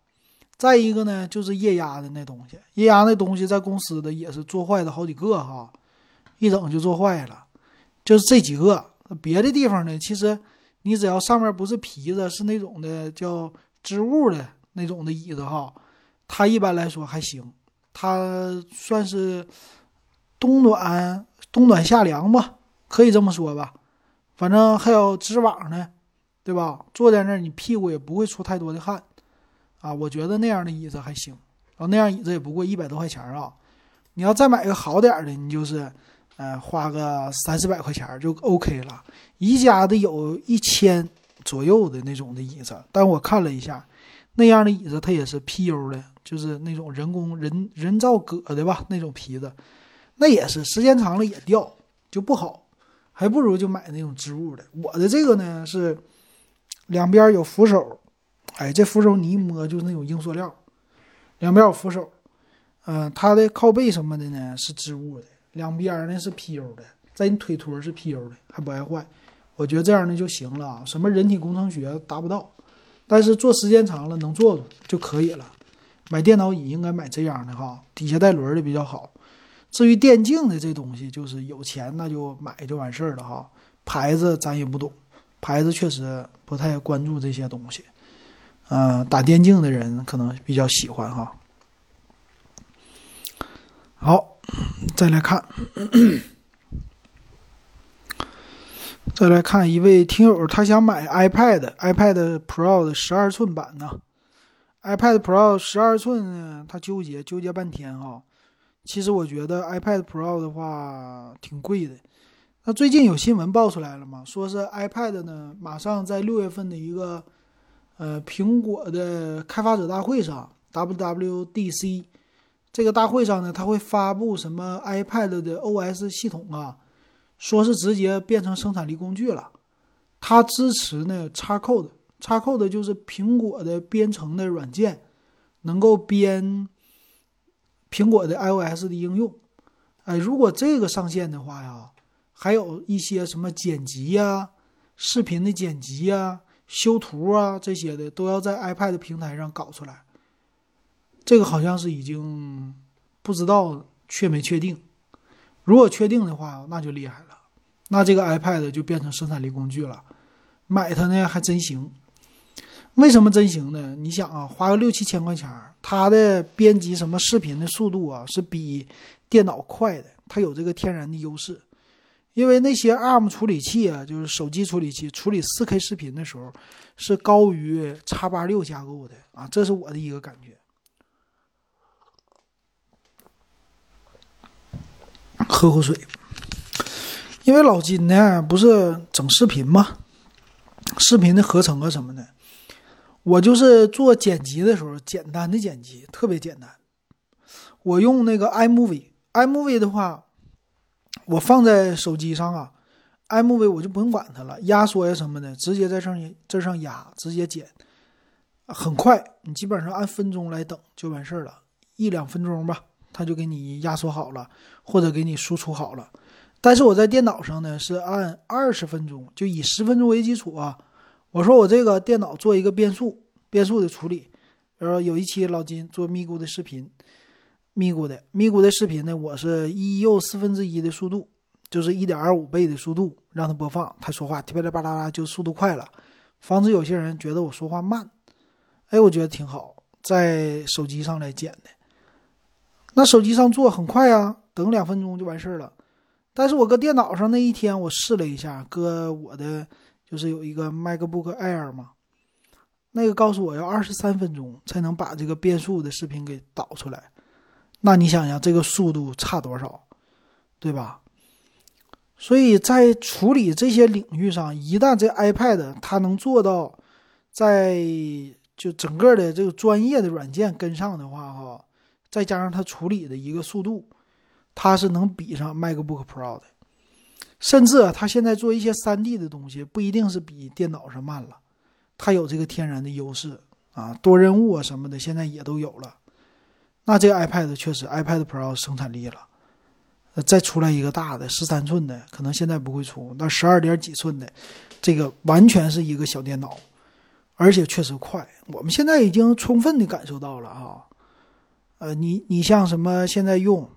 再一个呢，就是液压的那东西，液压那东西在公司的也是做坏的好几个哈，一整就做坏了，就是这几个。别的地方呢，其实你只要上面不是皮子，是那种的叫织物的那种的椅子哈，它一般来说还行，它算是冬暖冬暖夏凉吧，可以这么说吧。反正还有织网呢，对吧？坐在那儿你屁股也不会出太多的汗。啊，我觉得那样的椅子还行，然后那样椅子也不过一百多块钱啊。你要再买个好点的，你就是，呃，花个三四百块钱就 OK 了。宜家的有一千左右的那种的椅子，但我看了一下，那样的椅子它也是 PU 的，就是那种人工人人造革的吧，那种皮子，那也是时间长了也掉，就不好，还不如就买那种织物的。我的这个呢是两边有扶手。哎，这扶手你一摸就是那种硬塑料，两边有扶手，嗯，它的靠背什么的呢是织物的，两边呢是 PU 的，在你腿托是 PU 的，还不爱坏，我觉得这样的就行了。什么人体工程学达不到，但是坐时间长了能坐住就可以了。买电脑椅应该买这样的哈，底下带轮的比较好。至于电竞的这东西，就是有钱那就买就完事儿了哈。牌子咱也不懂，牌子确实不太关注这些东西。嗯，打电竞的人可能比较喜欢哈。好，再来看，再来看一位听友，他想买 iPad，iPad Pro 的十二寸版呢。iPad Pro 十二寸呢，他纠结纠结半天哈。其实我觉得 iPad Pro 的话挺贵的。那最近有新闻爆出来了嘛，说是 iPad 呢，马上在六月份的一个。呃，苹果的开发者大会上，WWDC 这个大会上呢，他会发布什么 iPad 的 OS 系统啊？说是直接变成生产力工具了。它支持呢 Xcode，Xcode 就是苹果的编程的软件，能够编苹果的 iOS 的应用。哎，如果这个上线的话呀，还有一些什么剪辑呀、视频的剪辑呀。修图啊，这些的都要在 iPad 平台上搞出来。这个好像是已经不知道确没确定。如果确定的话，那就厉害了。那这个 iPad 就变成生产力工具了。买它呢还真行。为什么真行呢？你想啊，花个六七千块钱，它的编辑什么视频的速度啊，是比电脑快的。它有这个天然的优势。因为那些 ARM 处理器啊，就是手机处理器处理 4K 视频的时候，是高于 x 八六架构的啊，这是我的一个感觉。喝口水。因为老金呢不是整视频吗？视频的合成啊什么的，我就是做剪辑的时候，简单的剪辑特别简单。我用那个 iMovie，iMovie 的话。我放在手机上啊，iMovie 我就不用管它了，压缩呀什么的，直接在上这上压，直接剪，很快，你基本上按分钟来等就完事儿了，一两分钟吧，它就给你压缩好了，或者给你输出好了。但是我在电脑上呢，是按二十分钟，就以十分钟为基础啊。我说我这个电脑做一个变速，变速的处理，然后有一期老金做咪咕的视频。咪咕的咪咕的视频呢，我是一又四分之一的速度，就是一点二五倍的速度让它播放，它说话噼里啪啦啦就速度快了，防止有些人觉得我说话慢。哎，我觉得挺好，在手机上来剪的。那手机上做很快啊，等两分钟就完事儿了。但是我搁电脑上那一天我试了一下，搁我的就是有一个 MacBook Air 嘛，那个告诉我要二十三分钟才能把这个变速的视频给导出来。那你想想，这个速度差多少，对吧？所以在处理这些领域上，一旦这 iPad 它能做到在就整个的这个专业的软件跟上的话，哈，再加上它处理的一个速度，它是能比上 MacBook Pro 的。甚至啊，它现在做一些 3D 的东西，不一定是比电脑上慢了，它有这个天然的优势啊，多任务啊什么的，现在也都有了。那这个 iPad 确实，iPad Pro 生产力了，再出来一个大的十三寸的，可能现在不会出，那十二点几寸的，这个完全是一个小电脑，而且确实快。我们现在已经充分的感受到了啊，呃，你你像什么现在用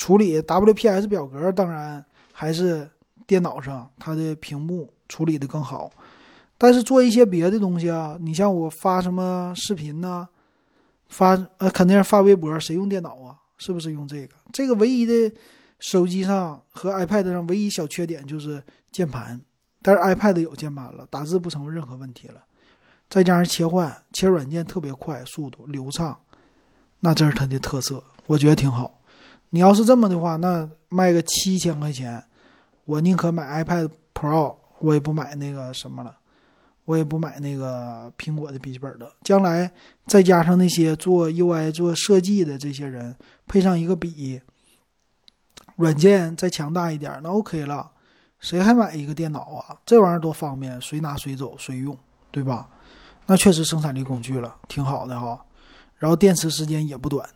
处理 WPS 表格，当然。还是电脑上它的屏幕处理的更好，但是做一些别的东西啊，你像我发什么视频呢？发呃肯定是发微博，谁用电脑啊？是不是用这个？这个唯一的手机上和 iPad 上唯一小缺点就是键盘，但是 iPad 有键盘了，打字不成为任何问题了，再加上切换切软件特别快，速度流畅，那这是它的特色，我觉得挺好。你要是这么的话，那卖个七千块钱。我宁可买 iPad Pro，我也不买那个什么了，我也不买那个苹果的笔记本了。将来再加上那些做 UI、做设计的这些人，配上一个笔，软件再强大一点，那 OK 了。谁还买一个电脑啊？这玩意儿多方便，随拿随走随用，对吧？那确实生产力工具了，挺好的哈。然后电池时间也不短。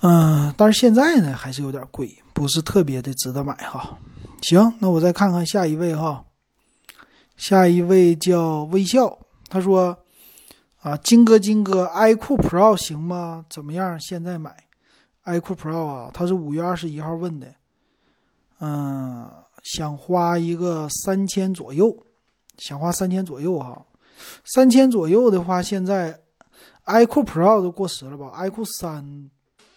嗯，但是现在呢，还是有点贵。不是特别的值得买哈，行，那我再看看下一位哈，下一位叫微笑，他说啊，金哥金哥，iQOO Pro 行吗？怎么样？现在买 iQOO Pro 啊？他是五月二十一号问的，嗯，想花一个三千左右，想花三千左右哈，三千左右的话，现在 iQOO Pro 都过时了吧？iQOO 三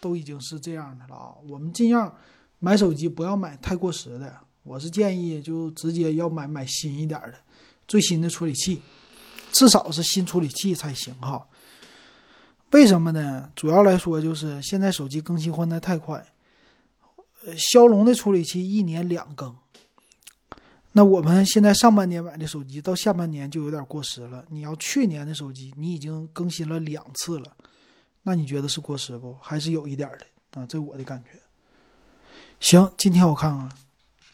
都已经是这样的了啊，我们尽量。买手机不要买太过时的，我是建议就直接要买买新一点的，最新的处理器，至少是新处理器才行哈。为什么呢？主要来说就是现在手机更新换代太快，骁龙的处理器一年两更，那我们现在上半年买的手机到下半年就有点过时了。你要去年的手机，你已经更新了两次了，那你觉得是过时不？还是有一点的啊？这我的感觉。行，今天我看看，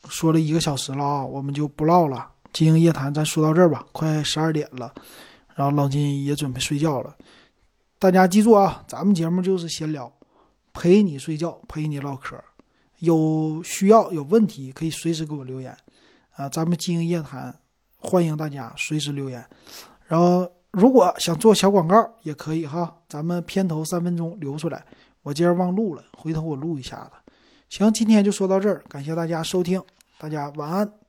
说了一个小时了啊，我们就不唠了。金鹰夜谈，咱说到这儿吧，快十二点了，然后老金也准备睡觉了。大家记住啊，咱们节目就是闲聊，陪你睡觉，陪你唠嗑。有需要有问题可以随时给我留言啊，咱们金鹰夜谈欢迎大家随时留言。然后如果想做小广告也可以哈，咱们片头三分钟留出来。我今儿忘录了，回头我录一下子。行，今天就说到这儿，感谢大家收听，大家晚安。